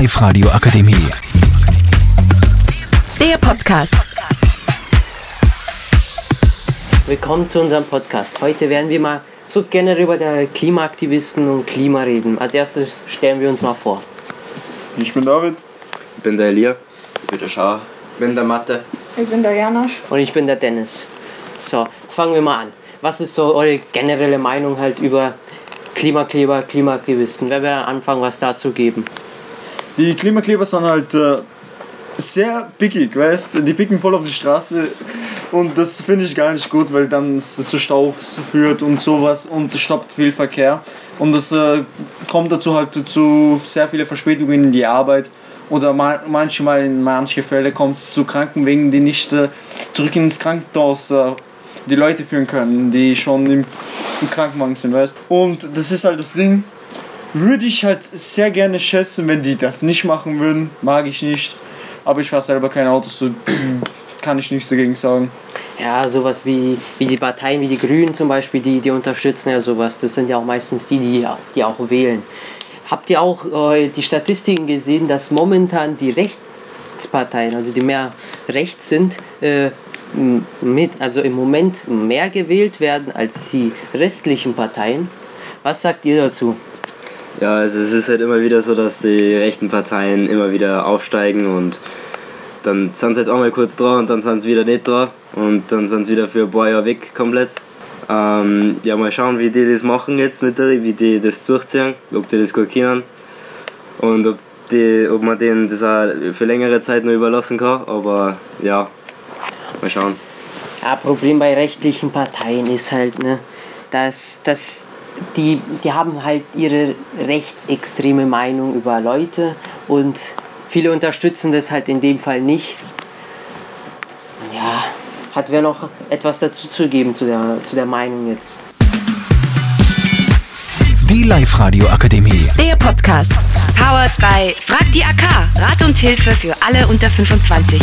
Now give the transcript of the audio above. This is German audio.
Live Radio Akademie. Der Podcast. Willkommen zu unserem Podcast. Heute werden wir mal so generell über die Klimaaktivisten und Klima reden. Als erstes stellen wir uns mal vor. Ich bin David. Ich bin der Elia. Ich bin der Schar. Ich bin der Mathe. Ich bin der Janosch. Und ich bin der Dennis. So, fangen wir mal an. Was ist so eure generelle Meinung halt über Klimakleber, Klimaaktivisten? Wer will am Anfang was dazu geben? Die Klimakleber sind halt äh, sehr pickig, weißt Die picken voll auf die Straße und das finde ich gar nicht gut, weil dann es zu Stau führt und sowas und stoppt viel Verkehr. Und das äh, kommt dazu halt zu sehr viele Verspätungen in die Arbeit oder ma manchmal in manchen Fällen kommt es zu Krankenwegen, die nicht äh, zurück ins Krankenhaus äh, die Leute führen können, die schon im, im Krankenwagen sind, weißt Und das ist halt das Ding. Würde ich halt sehr gerne schätzen, wenn die das nicht machen würden. Mag ich nicht. Aber ich fahre selber kein Auto, so kann ich nichts dagegen sagen. Ja, sowas wie, wie die Parteien, wie die Grünen zum Beispiel, die, die unterstützen ja sowas. Das sind ja auch meistens die, die, die auch wählen. Habt ihr auch äh, die Statistiken gesehen, dass momentan die Rechtsparteien, also die mehr rechts sind, äh, mit, also im Moment mehr gewählt werden als die restlichen Parteien. Was sagt ihr dazu? Ja, also es ist halt immer wieder so, dass die rechten Parteien immer wieder aufsteigen und dann sind sie jetzt auch mal kurz dran und dann sind sie wieder nicht dran und dann sind sie wieder für ein paar Jahre weg komplett. Ähm, ja, mal schauen, wie die das machen jetzt mit der, wie die das durchziehen, ob die das gut können und ob, die, ob man denen das auch für längere Zeit noch überlassen kann. Aber ja, Mal schauen. Ja, Problem bei rechtlichen Parteien ist halt, ne, dass, dass die, die haben halt ihre rechtsextreme Meinung über Leute und viele unterstützen das halt in dem Fall nicht. Ja, hat wer noch etwas dazu zu geben zu der, zu der Meinung jetzt? Die Live Radio Akademie. Der Podcast. Powered by Frag die AK. Rat und Hilfe für alle unter 25.